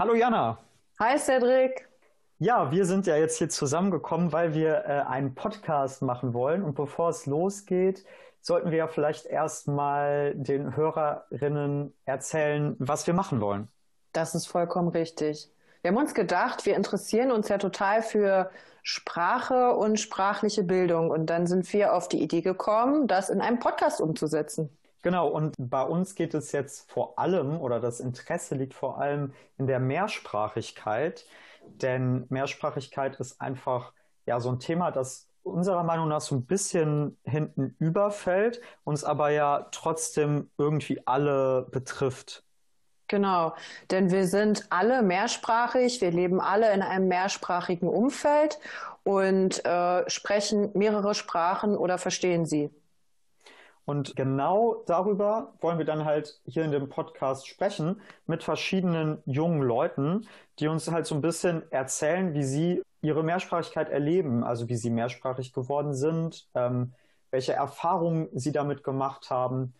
Hallo Jana. Hi Cedric. Ja, wir sind ja jetzt hier zusammengekommen, weil wir äh, einen Podcast machen wollen. Und bevor es losgeht, sollten wir ja vielleicht erstmal den Hörerinnen erzählen, was wir machen wollen. Das ist vollkommen richtig. Wir haben uns gedacht, wir interessieren uns ja total für Sprache und sprachliche Bildung. Und dann sind wir auf die Idee gekommen, das in einem Podcast umzusetzen. Genau, und bei uns geht es jetzt vor allem, oder das Interesse liegt vor allem in der Mehrsprachigkeit, denn Mehrsprachigkeit ist einfach ja so ein Thema, das unserer Meinung nach so ein bisschen hinten überfällt, uns aber ja trotzdem irgendwie alle betrifft. Genau, denn wir sind alle mehrsprachig, wir leben alle in einem mehrsprachigen Umfeld und äh, sprechen mehrere Sprachen oder verstehen sie. Und genau darüber wollen wir dann halt hier in dem Podcast sprechen mit verschiedenen jungen Leuten, die uns halt so ein bisschen erzählen, wie sie ihre Mehrsprachigkeit erleben, also wie sie mehrsprachig geworden sind, ähm, welche Erfahrungen sie damit gemacht haben.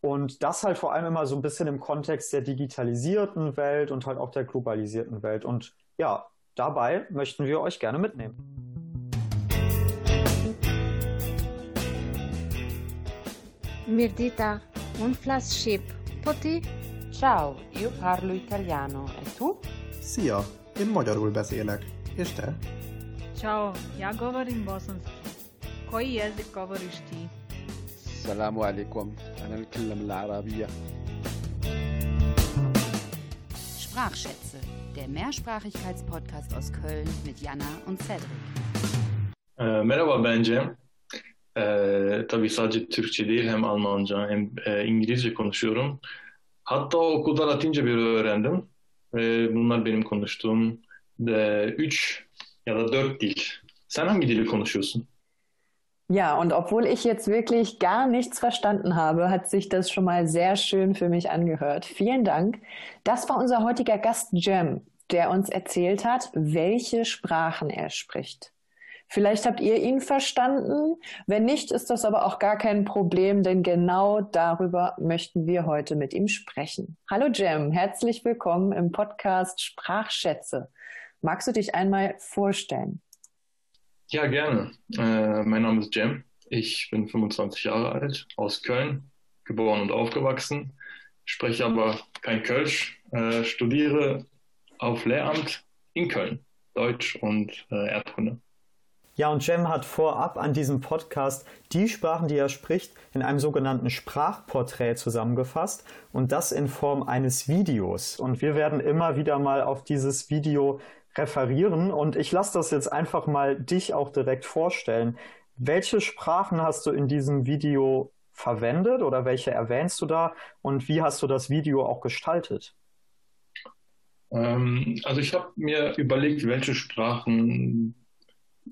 Und das halt vor allem immer so ein bisschen im Kontext der digitalisierten Welt und halt auch der globalisierten Welt. Und ja, dabei möchten wir euch gerne mitnehmen. Mirdita, un flash ship. Toti? Ciao, io parlo italiano. E tu? Szia, én magyarul beszélek. És te? Ciao, ja govorim bosanski. Koji jezik govoriš ti? السلام عليكم أنا أتكلم العربية Sprachschätze, der Mehrsprachigkeitspodcast aus Köln mit Jana und Cedric. Ee, merhaba ben Cem. Ee, tabii sadece Türkçe değil hem Almanca hem e, İngilizce konuşuyorum. Hatta okulda Latince bir öğrendim. Ve bunlar benim konuştuğum e, üç ya da dört dil. Sen hangi dili konuşuyorsun? Ja, und obwohl ich jetzt wirklich gar nichts verstanden habe, hat sich das schon mal sehr schön für mich angehört. Vielen Dank. Das war unser heutiger Gast Jem, der uns erzählt hat, welche Sprachen er spricht. Vielleicht habt ihr ihn verstanden. Wenn nicht, ist das aber auch gar kein Problem, denn genau darüber möchten wir heute mit ihm sprechen. Hallo Jem, herzlich willkommen im Podcast Sprachschätze. Magst du dich einmal vorstellen? Ja, gerne. Äh, mein Name ist Jem. Ich bin 25 Jahre alt, aus Köln, geboren und aufgewachsen, spreche aber kein Kölsch, äh, studiere auf Lehramt in Köln, Deutsch und äh, Erdkunde. Ja, und Jem hat vorab an diesem Podcast die Sprachen, die er spricht, in einem sogenannten Sprachporträt zusammengefasst und das in Form eines Videos. Und wir werden immer wieder mal auf dieses Video referieren und ich lasse das jetzt einfach mal dich auch direkt vorstellen. Welche Sprachen hast du in diesem Video verwendet oder welche erwähnst du da und wie hast du das Video auch gestaltet? Ähm, also ich habe mir überlegt, welche Sprachen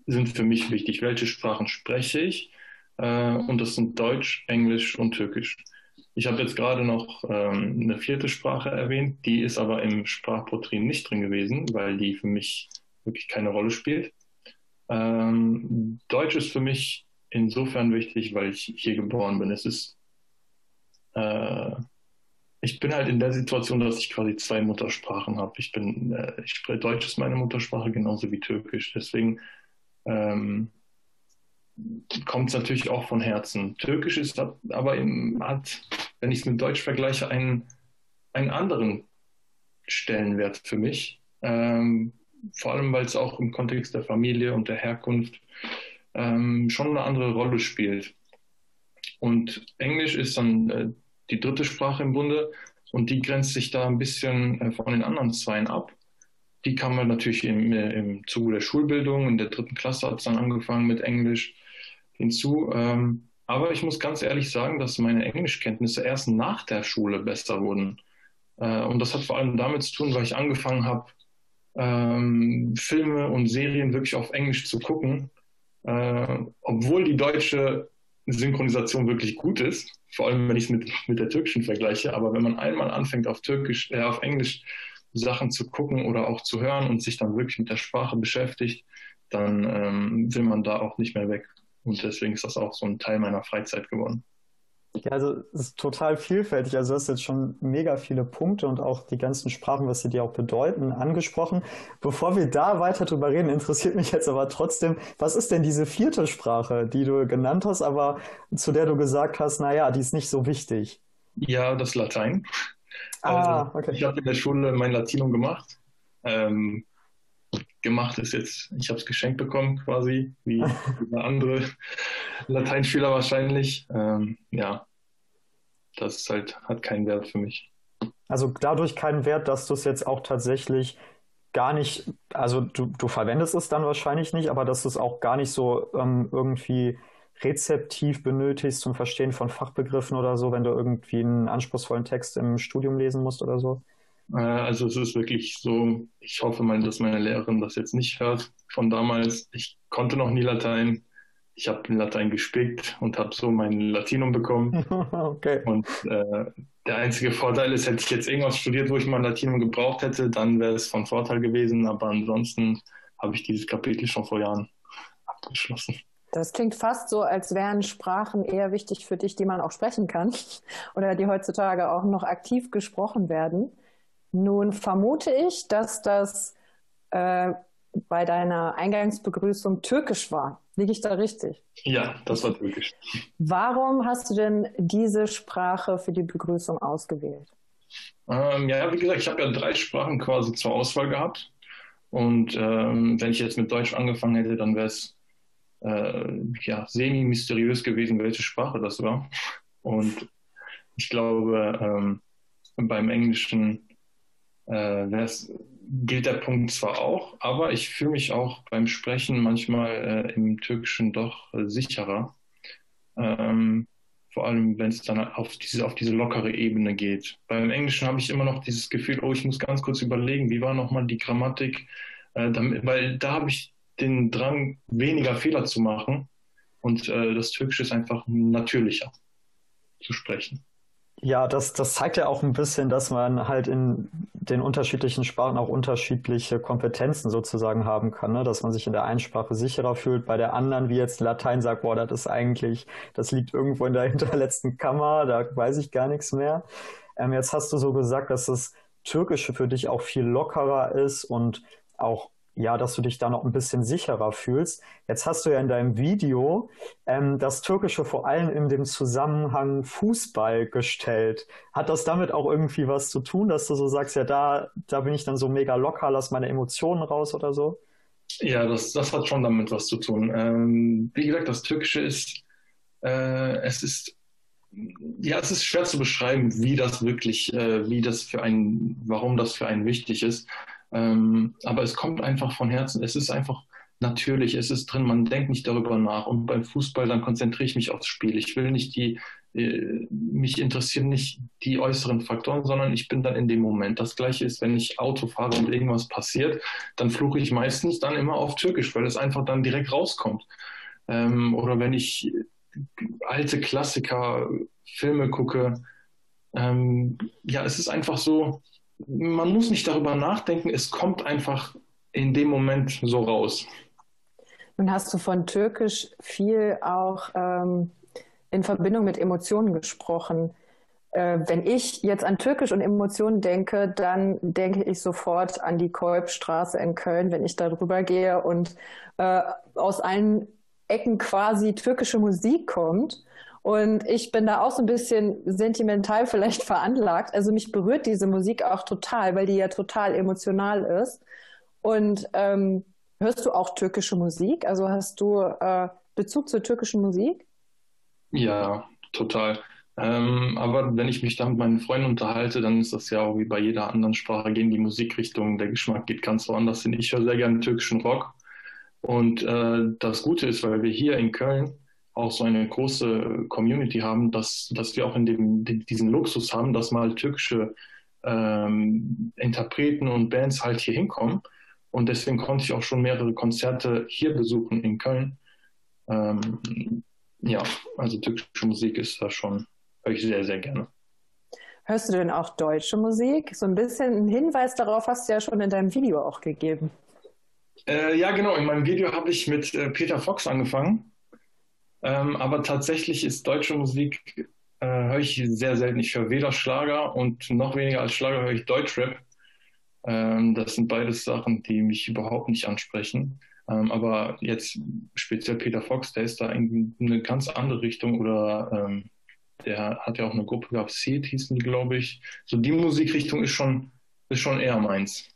sind für mich wichtig, welche Sprachen spreche ich äh, und das sind Deutsch, Englisch und Türkisch. Ich habe jetzt gerade noch ähm, eine vierte Sprache erwähnt, die ist aber im Sprachporträt nicht drin gewesen, weil die für mich wirklich keine Rolle spielt. Ähm, Deutsch ist für mich insofern wichtig, weil ich hier geboren bin. Es ist, äh, ich bin halt in der Situation, dass ich quasi zwei Muttersprachen habe. Ich bin, äh, ich spreche Deutsch ist meine Muttersprache genauso wie Türkisch. Deswegen ähm, kommt es natürlich auch von Herzen. Türkisch ist aber im, hat, wenn ich es mit Deutsch vergleiche, einen, einen anderen Stellenwert für mich. Ähm, vor allem, weil es auch im Kontext der Familie und der Herkunft ähm, schon eine andere Rolle spielt. Und Englisch ist dann äh, die dritte Sprache im Bunde und die grenzt sich da ein bisschen äh, von den anderen zweien ab. Die kann man natürlich im, äh, im Zuge der Schulbildung. In der dritten Klasse hat es dann angefangen mit Englisch hinzu. Ähm, aber ich muss ganz ehrlich sagen, dass meine Englischkenntnisse erst nach der Schule besser wurden. Äh, und das hat vor allem damit zu tun, weil ich angefangen habe, ähm, Filme und Serien wirklich auf Englisch zu gucken, äh, obwohl die deutsche Synchronisation wirklich gut ist, vor allem wenn ich es mit, mit der türkischen vergleiche. Aber wenn man einmal anfängt, auf Türkisch, äh, auf Englisch Sachen zu gucken oder auch zu hören und sich dann wirklich mit der Sprache beschäftigt, dann ähm, will man da auch nicht mehr weg. Und deswegen ist das auch so ein Teil meiner Freizeit geworden. Ja, also es ist total vielfältig. Also du hast jetzt schon mega viele Punkte und auch die ganzen Sprachen, was sie dir auch bedeuten, angesprochen. Bevor wir da weiter drüber reden, interessiert mich jetzt aber trotzdem, was ist denn diese vierte Sprache, die du genannt hast, aber zu der du gesagt hast, naja, die ist nicht so wichtig? Ja, das Latein. Ah, also, okay. Ich habe in der Schule mein Latinum gemacht. Ähm, gemacht ist jetzt, ich habe es geschenkt bekommen quasi, wie andere Lateinschüler wahrscheinlich. Ähm, ja, das ist halt, hat keinen Wert für mich. Also dadurch keinen Wert, dass du es jetzt auch tatsächlich gar nicht, also du, du verwendest es dann wahrscheinlich nicht, aber dass du es auch gar nicht so ähm, irgendwie rezeptiv benötigst zum Verstehen von Fachbegriffen oder so, wenn du irgendwie einen anspruchsvollen Text im Studium lesen musst oder so? Äh, also es ist wirklich so, ich hoffe mal, dass meine Lehrerin das jetzt nicht hört von damals. Ich konnte noch nie Latein. Ich habe in Latein gespickt und habe so mein Latinum bekommen. okay. Und äh, der einzige Vorteil ist, hätte ich jetzt irgendwas studiert, wo ich mein Latinum gebraucht hätte, dann wäre es von Vorteil gewesen. Aber ansonsten habe ich dieses Kapitel schon vor Jahren abgeschlossen. Das klingt fast so, als wären Sprachen eher wichtig für dich, die man auch sprechen kann oder die heutzutage auch noch aktiv gesprochen werden. Nun vermute ich, dass das äh, bei deiner Eingangsbegrüßung türkisch war. Liege ich da richtig? Ja, das war türkisch. Warum hast du denn diese Sprache für die Begrüßung ausgewählt? Ähm, ja, wie gesagt, ich habe ja drei Sprachen quasi zur Auswahl gehabt. Und ähm, wenn ich jetzt mit Deutsch angefangen hätte, dann wäre es äh, ja, semi-mysteriös gewesen, welche Sprache das war. Und ich glaube, ähm, beim Englischen äh, gilt der Punkt zwar auch, aber ich fühle mich auch beim Sprechen manchmal äh, im Türkischen doch sicherer. Ähm, vor allem, wenn es dann auf diese, auf diese lockere Ebene geht. Beim Englischen habe ich immer noch dieses Gefühl, oh, ich muss ganz kurz überlegen, wie war nochmal die Grammatik, äh, damit, weil da habe ich den Drang, weniger Fehler zu machen. Und äh, das Türkische ist einfach natürlicher zu sprechen. Ja, das, das zeigt ja auch ein bisschen, dass man halt in den unterschiedlichen Sprachen auch unterschiedliche Kompetenzen sozusagen haben kann, ne? dass man sich in der einen Sprache sicherer fühlt, bei der anderen, wie jetzt Latein sagt, boah, das ist eigentlich, das liegt irgendwo in der hinterletzten Kammer, da weiß ich gar nichts mehr. Ähm, jetzt hast du so gesagt, dass das Türkische für dich auch viel lockerer ist und auch ja, dass du dich da noch ein bisschen sicherer fühlst. Jetzt hast du ja in deinem Video ähm, das Türkische vor allem in dem Zusammenhang Fußball gestellt. Hat das damit auch irgendwie was zu tun, dass du so sagst, ja, da, da bin ich dann so mega locker, lass meine Emotionen raus oder so? Ja, das, das hat schon damit was zu tun. Ähm, wie gesagt, das Türkische ist, äh, es ist ja, es ist schwer zu beschreiben, wie das wirklich, äh, wie das für einen, warum das für einen wichtig ist. Ähm, aber es kommt einfach von Herzen. Es ist einfach natürlich, es ist drin, man denkt nicht darüber nach. Und beim Fußball, dann konzentriere ich mich aufs Spiel. Ich will nicht die, äh, mich interessieren nicht die äußeren Faktoren, sondern ich bin dann in dem Moment. Das gleiche ist, wenn ich Auto fahre und irgendwas passiert, dann fluche ich meistens dann immer auf Türkisch, weil es einfach dann direkt rauskommt. Ähm, oder wenn ich alte Klassiker, Filme gucke, ähm, ja, es ist einfach so, man muss nicht darüber nachdenken, es kommt einfach in dem Moment so raus. Nun hast du von Türkisch viel auch ähm, in Verbindung mit Emotionen gesprochen. Äh, wenn ich jetzt an Türkisch und Emotionen denke, dann denke ich sofort an die Kolbstraße in Köln, wenn ich da drüber gehe und äh, aus allen Ecken quasi türkische Musik kommt. Und ich bin da auch so ein bisschen sentimental vielleicht veranlagt. Also mich berührt diese Musik auch total, weil die ja total emotional ist. Und ähm, hörst du auch türkische Musik? Also hast du äh, Bezug zur türkischen Musik? Ja, total. Ähm, aber wenn ich mich da mit meinen Freunden unterhalte, dann ist das ja auch wie bei jeder anderen Sprache, gehen die Musikrichtungen, der Geschmack geht ganz woanders hin. Ich höre sehr gerne türkischen Rock. Und äh, das Gute ist, weil wir hier in Köln auch so eine große Community haben, dass, dass wir auch in dem, diesen Luxus haben, dass mal türkische ähm, Interpreten und Bands halt hier hinkommen. Und deswegen konnte ich auch schon mehrere Konzerte hier besuchen in Köln. Ähm, ja, also türkische Musik ist da schon, höre ich sehr, sehr gerne. Hörst du denn auch deutsche Musik? So ein bisschen einen Hinweis darauf hast du ja schon in deinem Video auch gegeben. Äh, ja, genau. In meinem Video habe ich mit äh, Peter Fox angefangen. Ähm, aber tatsächlich ist deutsche Musik äh, höre ich sehr selten. Ich höre weder Schlager und noch weniger als Schlager höre ich Deutschrap. Ähm, das sind beides Sachen, die mich überhaupt nicht ansprechen. Ähm, aber jetzt speziell Peter Fox, der ist da in eine ganz andere Richtung oder ähm, der hat ja auch eine Gruppe gehabt, Seed hießen die, glaube ich. So die Musikrichtung ist schon, ist schon eher meins.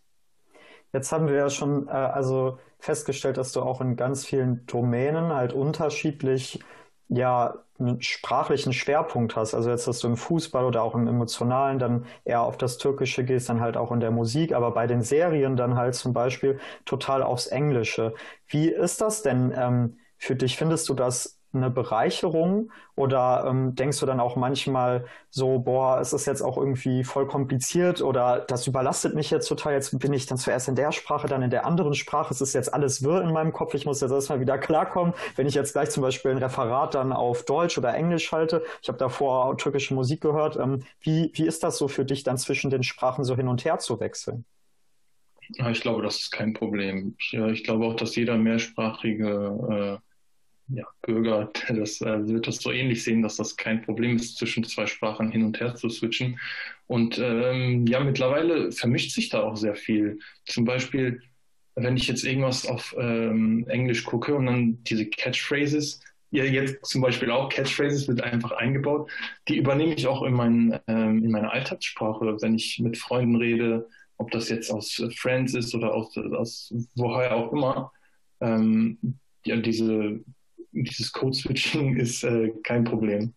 Jetzt haben wir ja schon äh, also festgestellt, dass du auch in ganz vielen Domänen halt unterschiedlich ja einen sprachlichen Schwerpunkt hast. Also jetzt, dass du im Fußball oder auch im Emotionalen dann eher auf das Türkische gehst, dann halt auch in der Musik, aber bei den Serien dann halt zum Beispiel total aufs Englische. Wie ist das denn ähm, für dich? Findest du das eine Bereicherung oder ähm, denkst du dann auch manchmal so, boah, es ist jetzt auch irgendwie voll kompliziert oder das überlastet mich jetzt total, jetzt bin ich dann zuerst in der Sprache, dann in der anderen Sprache, es ist jetzt alles wirr in meinem Kopf, ich muss jetzt erstmal wieder klarkommen, wenn ich jetzt gleich zum Beispiel ein Referat dann auf Deutsch oder Englisch halte, ich habe davor türkische Musik gehört, ähm, wie, wie ist das so für dich dann zwischen den Sprachen so hin und her zu wechseln? Ich glaube, das ist kein Problem. Ich, ich glaube auch, dass jeder mehrsprachige äh, ja, Bürger, das äh, wird das so ähnlich sehen, dass das kein Problem ist, zwischen zwei Sprachen hin und her zu switchen. Und ähm, ja, mittlerweile vermischt sich da auch sehr viel. Zum Beispiel, wenn ich jetzt irgendwas auf ähm, Englisch gucke und dann diese Catchphrases, ja, jetzt zum Beispiel auch Catchphrases wird einfach eingebaut, die übernehme ich auch in, mein, ähm, in meine Alltagssprache, wenn ich mit Freunden rede, ob das jetzt aus Friends ist oder aus, aus woher auch immer. Ähm, ja, diese dieses Code-Switching ist äh, kein Problem.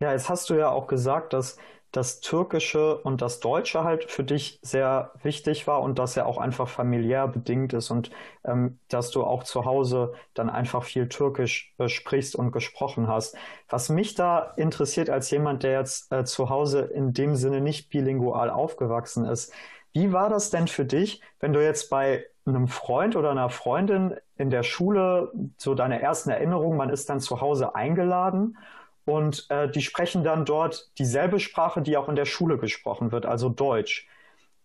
Ja, jetzt hast du ja auch gesagt, dass das Türkische und das Deutsche halt für dich sehr wichtig war und dass er auch einfach familiär bedingt ist und ähm, dass du auch zu Hause dann einfach viel Türkisch äh, sprichst und gesprochen hast. Was mich da interessiert als jemand, der jetzt äh, zu Hause in dem Sinne nicht bilingual aufgewachsen ist, wie war das denn für dich, wenn du jetzt bei einem Freund oder einer Freundin in der Schule so deine ersten Erinnerungen, man ist dann zu Hause eingeladen und äh, die sprechen dann dort dieselbe Sprache, die auch in der Schule gesprochen wird, also Deutsch.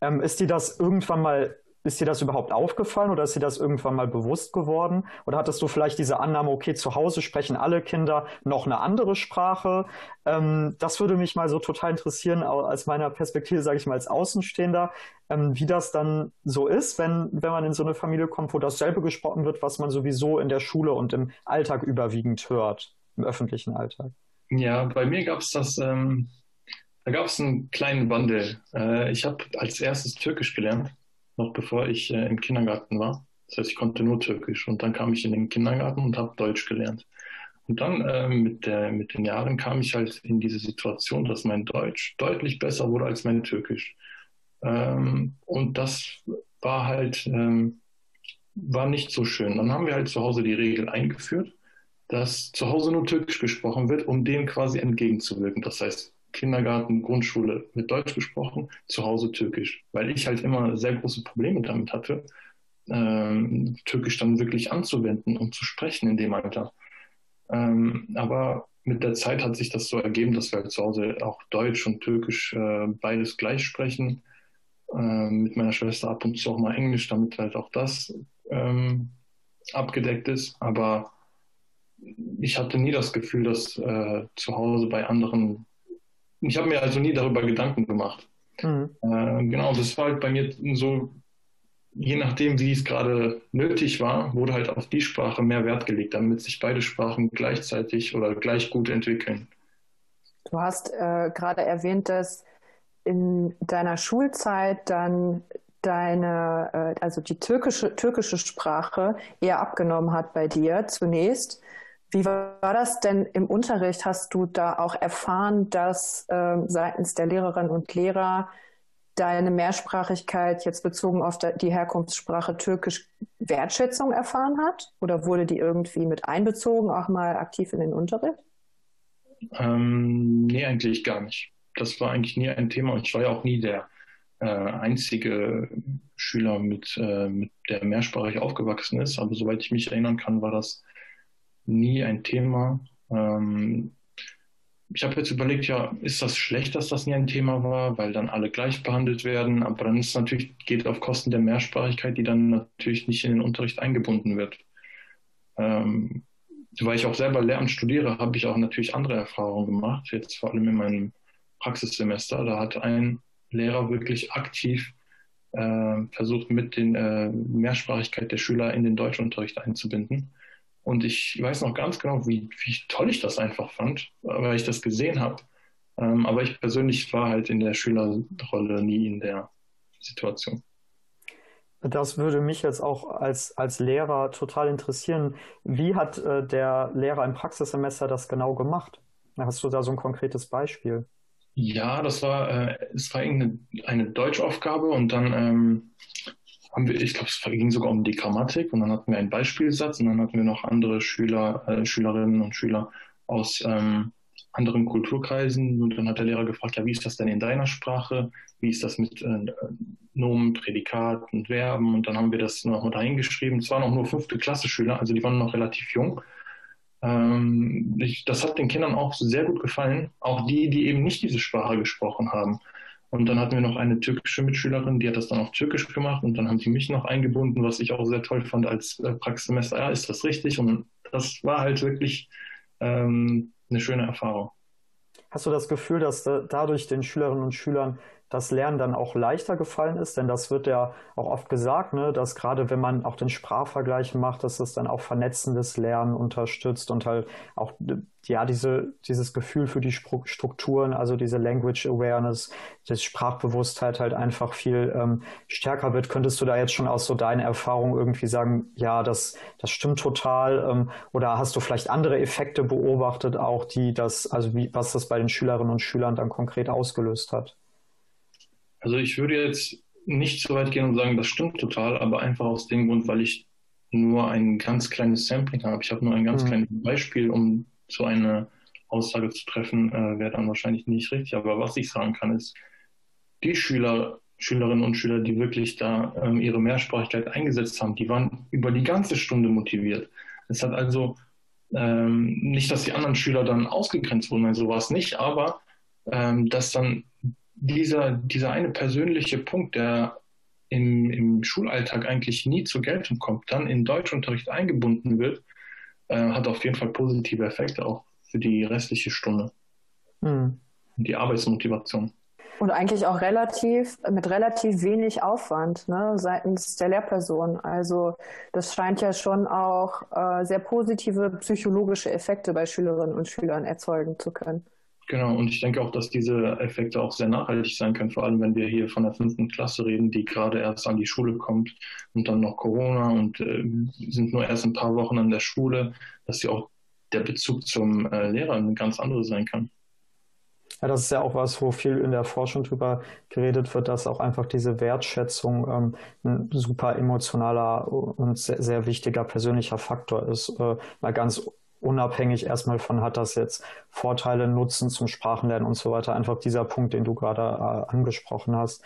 Ähm, ist dir das irgendwann mal ist dir das überhaupt aufgefallen oder ist dir das irgendwann mal bewusst geworden? Oder hattest du vielleicht diese Annahme, okay, zu Hause sprechen alle Kinder noch eine andere Sprache? Ähm, das würde mich mal so total interessieren, aus meiner Perspektive, sage ich mal, als Außenstehender, ähm, wie das dann so ist, wenn, wenn man in so eine Familie kommt, wo dasselbe gesprochen wird, was man sowieso in der Schule und im Alltag überwiegend hört, im öffentlichen Alltag. Ja, bei mir gab es das, ähm, da gab es einen kleinen Wandel. Äh, ich habe als erstes Türkisch gelernt noch bevor ich äh, im Kindergarten war. Das heißt, ich konnte nur Türkisch. Und dann kam ich in den Kindergarten und habe Deutsch gelernt. Und dann äh, mit, der, mit den Jahren kam ich halt in diese Situation, dass mein Deutsch deutlich besser wurde als mein Türkisch. Ähm, und das war halt, ähm, war nicht so schön. Dann haben wir halt zu Hause die Regel eingeführt, dass zu Hause nur Türkisch gesprochen wird, um dem quasi entgegenzuwirken. Das heißt, Kindergarten, Grundschule mit Deutsch gesprochen, zu Hause Türkisch, weil ich halt immer sehr große Probleme damit hatte, ähm, Türkisch dann wirklich anzuwenden und zu sprechen in dem Alter. Ähm, aber mit der Zeit hat sich das so ergeben, dass wir halt zu Hause auch Deutsch und Türkisch äh, beides gleich sprechen. Äh, mit meiner Schwester ab und zu auch mal Englisch, damit halt auch das ähm, abgedeckt ist. Aber ich hatte nie das Gefühl, dass äh, zu Hause bei anderen ich habe mir also nie darüber Gedanken gemacht. Mhm. Äh, genau, das war halt bei mir so, je nachdem, wie es gerade nötig war, wurde halt auf die Sprache mehr Wert gelegt, damit sich beide Sprachen gleichzeitig oder gleich gut entwickeln. Du hast äh, gerade erwähnt, dass in deiner Schulzeit dann deine, äh, also die türkische, türkische Sprache eher abgenommen hat bei dir zunächst. Wie war das denn im Unterricht? Hast du da auch erfahren, dass äh, seitens der Lehrerinnen und Lehrer deine Mehrsprachigkeit jetzt bezogen auf die Herkunftssprache Türkisch Wertschätzung erfahren hat? Oder wurde die irgendwie mit einbezogen, auch mal aktiv in den Unterricht? Ähm, nee, eigentlich gar nicht. Das war eigentlich nie ein Thema und ich war ja auch nie der äh, einzige Schüler, mit, äh, mit der mehrsprachig aufgewachsen ist. Aber soweit ich mich erinnern kann, war das nie ein Thema. Ähm, ich habe jetzt überlegt, ja, ist das schlecht, dass das nie ein Thema war, weil dann alle gleich behandelt werden, aber dann ist es natürlich, geht auf Kosten der Mehrsprachigkeit, die dann natürlich nicht in den Unterricht eingebunden wird. Ähm, weil ich auch selber Lehramt studiere, habe ich auch natürlich andere Erfahrungen gemacht, jetzt vor allem in meinem Praxissemester. Da hat ein Lehrer wirklich aktiv äh, versucht, mit den äh, Mehrsprachigkeit der Schüler in den Deutschunterricht einzubinden. Und ich weiß noch ganz genau, wie, wie toll ich das einfach fand, weil ich das gesehen habe. Ähm, aber ich persönlich war halt in der Schülerrolle nie in der Situation. Das würde mich jetzt auch als, als Lehrer total interessieren. Wie hat äh, der Lehrer im Praxissemester das genau gemacht? Hast du da so ein konkretes Beispiel? Ja, das war, äh, es war eine, eine Deutschaufgabe und dann ähm, haben wir, ich glaube, es ging sogar um die Grammatik und dann hatten wir einen Beispielsatz und dann hatten wir noch andere Schüler, äh, Schülerinnen und Schüler aus ähm, anderen Kulturkreisen. Und dann hat der Lehrer gefragt, ja, wie ist das denn in deiner Sprache? Wie ist das mit äh, Nomen, Prädikat und Verben? Und dann haben wir das noch mal hingeschrieben. Es waren auch nur fünfte Klasse Schüler, also die waren noch relativ jung. Ähm, ich, das hat den Kindern auch sehr gut gefallen, auch die, die eben nicht diese Sprache gesprochen haben. Und dann hatten wir noch eine türkische Mitschülerin, die hat das dann auf Türkisch gemacht und dann haben sie mich noch eingebunden, was ich auch sehr toll fand als äh, Praxissemester. Ja, ist das richtig? Und das war halt wirklich ähm, eine schöne Erfahrung. Hast du das Gefühl, dass dadurch den Schülerinnen und Schülern das Lernen dann auch leichter gefallen ist? Denn das wird ja auch oft gesagt, ne, dass gerade wenn man auch den Sprachvergleich macht, dass das dann auch vernetzendes Lernen unterstützt und halt auch ja diese, dieses Gefühl für die Strukturen, also diese Language Awareness, das Sprachbewusstheit halt einfach viel ähm, stärker wird. Könntest du da jetzt schon aus so deiner Erfahrung irgendwie sagen, ja, das, das stimmt total? Ähm, oder hast du vielleicht andere Effekte beobachtet, auch die das, also wie, was das bei den Schülerinnen und Schülern dann konkret ausgelöst hat? Also ich würde jetzt nicht so weit gehen und sagen, das stimmt total, aber einfach aus dem Grund, weil ich nur ein ganz kleines Sampling habe. Ich habe nur ein ganz mhm. kleines Beispiel, um so eine Aussage zu treffen, äh, wäre dann wahrscheinlich nicht richtig. Aber was ich sagen kann, ist, die Schüler, Schülerinnen und Schüler, die wirklich da ähm, ihre Mehrsprachigkeit eingesetzt haben, die waren über die ganze Stunde motiviert. Es hat also ähm, nicht, dass die anderen Schüler dann ausgegrenzt wurden, also war es nicht, aber ähm, dass dann dieser, dieser eine persönliche Punkt, der im, im Schulalltag eigentlich nie zur Geltung kommt, dann in Deutschunterricht eingebunden wird, äh, hat auf jeden Fall positive Effekte auch für die restliche Stunde. Mhm. Die Arbeitsmotivation. Und eigentlich auch relativ, mit relativ wenig Aufwand ne, seitens der Lehrperson. Also das scheint ja schon auch äh, sehr positive psychologische Effekte bei Schülerinnen und Schülern erzeugen zu können. Genau, und ich denke auch, dass diese Effekte auch sehr nachhaltig sein können, vor allem wenn wir hier von der fünften Klasse reden, die gerade erst an die Schule kommt und dann noch Corona und äh, sind nur erst ein paar Wochen an der Schule, dass sie auch der Bezug zum äh, Lehrer ein ganz anderes sein kann. Ja, das ist ja auch was, wo viel in der Forschung drüber geredet wird, dass auch einfach diese Wertschätzung ähm, ein super emotionaler und sehr, sehr wichtiger persönlicher Faktor ist. Äh, mal ganz unabhängig erstmal von hat das jetzt Vorteile, Nutzen zum Sprachenlernen und so weiter. Einfach dieser Punkt, den du gerade äh, angesprochen hast.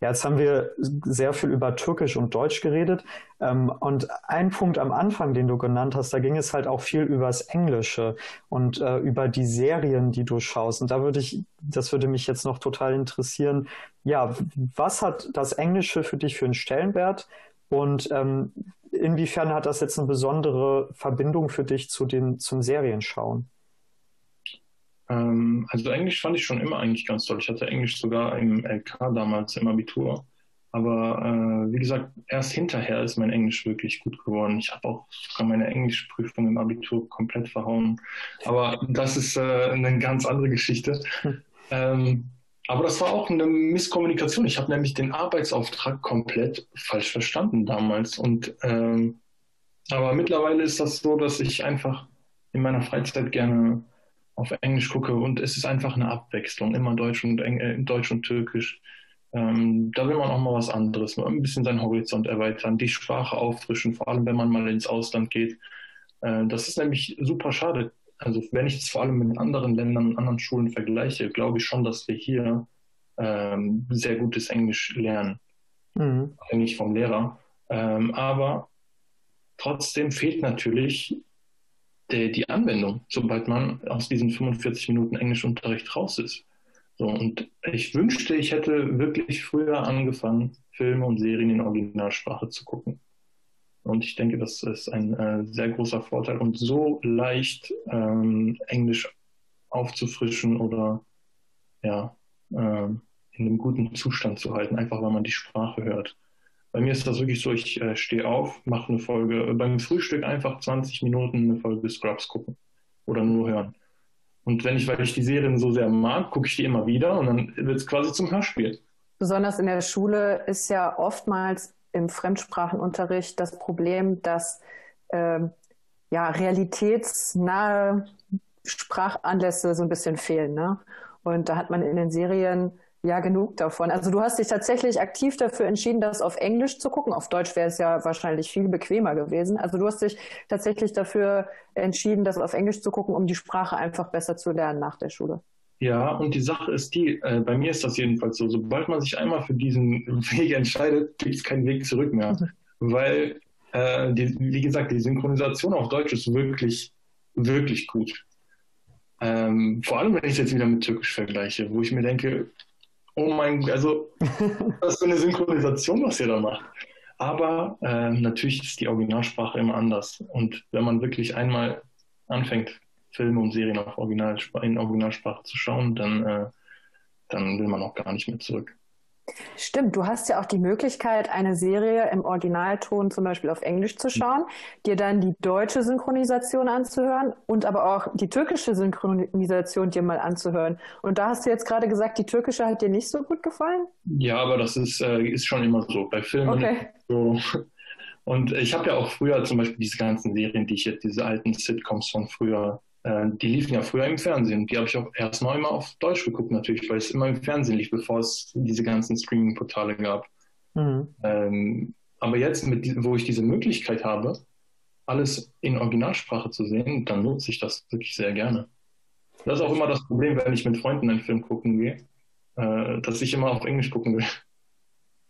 Ja, jetzt haben wir sehr viel über Türkisch und Deutsch geredet. Ähm, und ein Punkt am Anfang, den du genannt hast, da ging es halt auch viel übers Englische und äh, über die Serien, die du schaust. Und da würde ich, das würde mich jetzt noch total interessieren. Ja, was hat das Englische für dich für einen Stellenwert? Und ähm, inwiefern hat das jetzt eine besondere Verbindung für dich zu den, zum Serienschauen? Ähm, also Englisch fand ich schon immer eigentlich ganz toll. Ich hatte Englisch sogar im LK damals im Abitur. Aber äh, wie gesagt, erst hinterher ist mein Englisch wirklich gut geworden. Ich habe auch sogar meine Englischprüfung im Abitur komplett verhauen. Aber das ist äh, eine ganz andere Geschichte. Hm. Ähm, aber das war auch eine Misskommunikation. Ich habe nämlich den Arbeitsauftrag komplett falsch verstanden damals. Und ähm, aber mittlerweile ist das so, dass ich einfach in meiner Freizeit gerne auf Englisch gucke und es ist einfach eine Abwechslung, immer Deutsch und Eng äh, Deutsch und Türkisch. Ähm, da will man auch mal was anderes, mal ein bisschen seinen Horizont erweitern, die Sprache auffrischen, vor allem wenn man mal ins Ausland geht. Äh, das ist nämlich super schade. Also wenn ich es vor allem mit anderen Ländern und anderen Schulen vergleiche, glaube ich schon, dass wir hier ähm, sehr gutes Englisch lernen. Mhm. Eigentlich vom Lehrer. Ähm, aber trotzdem fehlt natürlich die, die Anwendung, sobald man aus diesen 45 Minuten Englischunterricht raus ist. So, und ich wünschte, ich hätte wirklich früher angefangen, Filme und Serien in Originalsprache zu gucken. Und ich denke, das ist ein äh, sehr großer Vorteil und so leicht ähm, Englisch aufzufrischen oder ja, äh, in einem guten Zustand zu halten, einfach weil man die Sprache hört. Bei mir ist das wirklich so, ich äh, stehe auf, mache eine Folge, beim Frühstück einfach 20 Minuten eine Folge Scrubs gucken oder nur hören. Und wenn ich, weil ich die Serien so sehr mag, gucke ich die immer wieder und dann wird es quasi zum Hörspiel. Besonders in der Schule ist ja oftmals im Fremdsprachenunterricht das Problem, dass ähm, ja, realitätsnahe Sprachanlässe so ein bisschen fehlen. Ne? Und da hat man in den Serien ja genug davon. Also du hast dich tatsächlich aktiv dafür entschieden, das auf Englisch zu gucken. Auf Deutsch wäre es ja wahrscheinlich viel bequemer gewesen. Also du hast dich tatsächlich dafür entschieden, das auf Englisch zu gucken, um die Sprache einfach besser zu lernen nach der Schule. Ja, und die Sache ist die, äh, bei mir ist das jedenfalls so, sobald man sich einmal für diesen Weg entscheidet, gibt es keinen Weg zurück mehr. Mhm. Weil, äh, die, wie gesagt, die Synchronisation auf Deutsch ist wirklich, wirklich gut. Ähm, vor allem, wenn ich es jetzt wieder mit Türkisch vergleiche, wo ich mir denke, oh mein Gott, also was für eine Synchronisation, was ihr da macht. Aber äh, natürlich ist die Originalsprache immer anders. Und wenn man wirklich einmal anfängt, Filme und Serien auf Originalsprache, in Originalsprache zu schauen, dann, äh, dann will man auch gar nicht mehr zurück. Stimmt, du hast ja auch die Möglichkeit, eine Serie im Originalton zum Beispiel auf Englisch zu schauen, dir dann die deutsche Synchronisation anzuhören und aber auch die türkische Synchronisation dir mal anzuhören. Und da hast du jetzt gerade gesagt, die türkische hat dir nicht so gut gefallen? Ja, aber das ist, äh, ist schon immer so. Bei Filmen okay. so. Und ich habe ja auch früher zum Beispiel diese ganzen Serien, die ich jetzt, diese alten Sitcoms von früher die liefen ja früher im Fernsehen. Die habe ich auch erst mal immer auf Deutsch geguckt, natürlich, weil es immer im Fernsehen lief, bevor es diese ganzen Streaming-Portale gab. Mhm. Ähm, aber jetzt, mit, wo ich diese Möglichkeit habe, alles in Originalsprache zu sehen, dann nutze ich das wirklich sehr gerne. Das ist auch immer das Problem, wenn ich mit Freunden einen Film gucken gehe, äh, dass ich immer auf Englisch gucken will.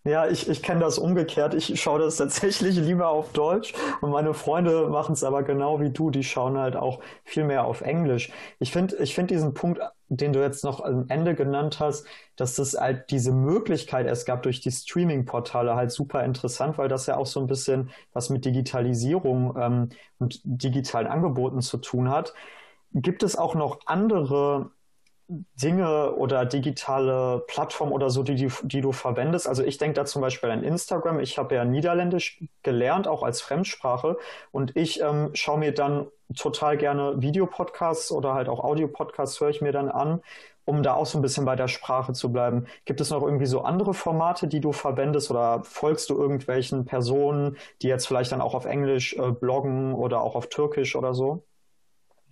Ja, ich, ich kenne das umgekehrt. Ich schaue das tatsächlich lieber auf Deutsch und meine Freunde machen es aber genau wie du. Die schauen halt auch viel mehr auf Englisch. Ich finde ich find diesen Punkt, den du jetzt noch am Ende genannt hast, dass es halt diese Möglichkeit es gab durch die Streaming-Portale halt super interessant, weil das ja auch so ein bisschen was mit Digitalisierung ähm, und digitalen Angeboten zu tun hat. Gibt es auch noch andere Dinge oder digitale Plattformen oder so, die, die, die du verwendest? Also ich denke da zum Beispiel an Instagram. Ich habe ja Niederländisch gelernt, auch als Fremdsprache. Und ich ähm, schaue mir dann total gerne Videopodcasts oder halt auch Audiopodcasts höre ich mir dann an, um da auch so ein bisschen bei der Sprache zu bleiben. Gibt es noch irgendwie so andere Formate, die du verwendest oder folgst du irgendwelchen Personen, die jetzt vielleicht dann auch auf Englisch äh, bloggen oder auch auf Türkisch oder so?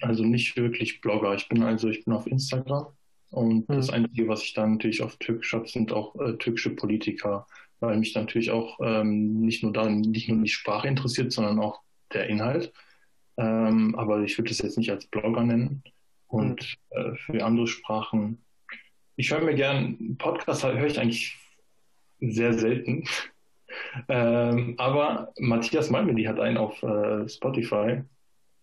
Also nicht wirklich Blogger. Ich bin also, ich bin auf Instagram und mhm. das Einzige, was ich dann natürlich auf Türkisch habe, sind auch äh, türkische Politiker, weil mich natürlich auch ähm, nicht nur da, nicht nur die Sprache interessiert, sondern auch der Inhalt. Ähm, aber ich würde es jetzt nicht als Blogger nennen. Und mhm. äh, für andere Sprachen, ich höre mir gern, Podcasts höre ich eigentlich sehr selten. ähm, aber Matthias Malmedy hat einen auf äh, Spotify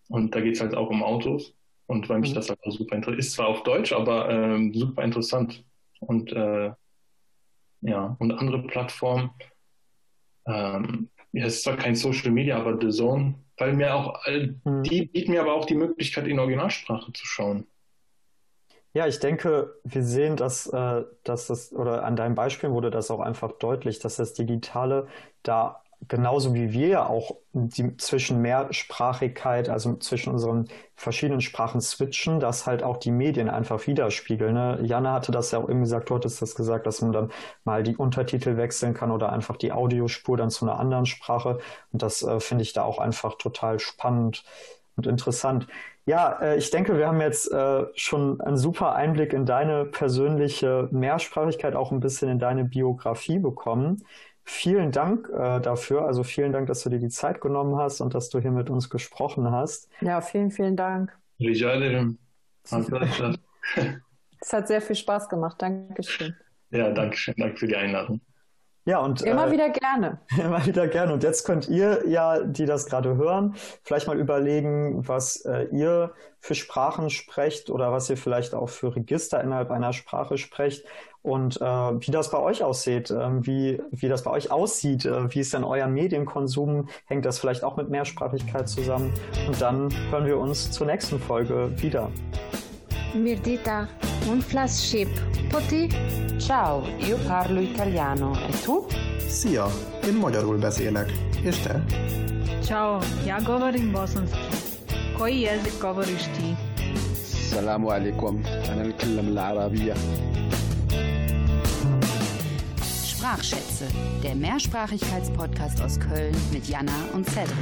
und da geht es halt auch um Autos. Und weil mich mhm. das halt auch super interessiert. Ist zwar auf Deutsch, aber ähm, super interessant. Und äh, ja, und andere Plattformen. Ähm, ja, es ist zwar kein Social Media, aber The Zone, weil mir auch, mhm. die bieten mir aber auch die Möglichkeit, in Originalsprache zu schauen. Ja, ich denke, wir sehen, dass, äh, dass das, oder an deinem Beispiel wurde das auch einfach deutlich, dass das Digitale da genauso wie wir auch die, zwischen Mehrsprachigkeit, also zwischen unseren verschiedenen Sprachen switchen, dass halt auch die Medien einfach widerspiegeln. Ne? Janne hatte das ja auch eben gesagt, du hattest das gesagt, dass man dann mal die Untertitel wechseln kann oder einfach die Audiospur dann zu einer anderen Sprache. Und das äh, finde ich da auch einfach total spannend und interessant. Ja, äh, ich denke, wir haben jetzt äh, schon einen super Einblick in deine persönliche Mehrsprachigkeit, auch ein bisschen in deine Biografie bekommen. Vielen Dank äh, dafür. Also vielen Dank, dass du dir die Zeit genommen hast und dass du hier mit uns gesprochen hast. Ja, vielen, vielen Dank. Es hat sehr viel Spaß gemacht. Dankeschön. Ja, danke schön. Danke für die Einladung. Ja, und immer äh, wieder gerne. Immer wieder gerne. Und jetzt könnt ihr ja, die das gerade hören, vielleicht mal überlegen, was äh, ihr für Sprachen sprecht oder was ihr vielleicht auch für Register innerhalb einer Sprache sprecht und äh, wie das bei euch aussieht, äh, wie, wie das bei euch aussieht, äh, wie ist denn euer Medienkonsum, hängt das vielleicht auch mit Mehrsprachigkeit zusammen und dann hören wir uns zur nächsten Folge wieder. Mirdita, un flash ship. Poti? Ciao, io parlo italiano. E tu? Szia, én magyarul beszélek. És te? Ćao, ja govorim bosanski. Koji jezik govoriš ti? السلام عليكم أنا نتكلم العربية Sprachschätze, der Mehrsprachigkeitspodcast aus Köln mit Jana und Cedric.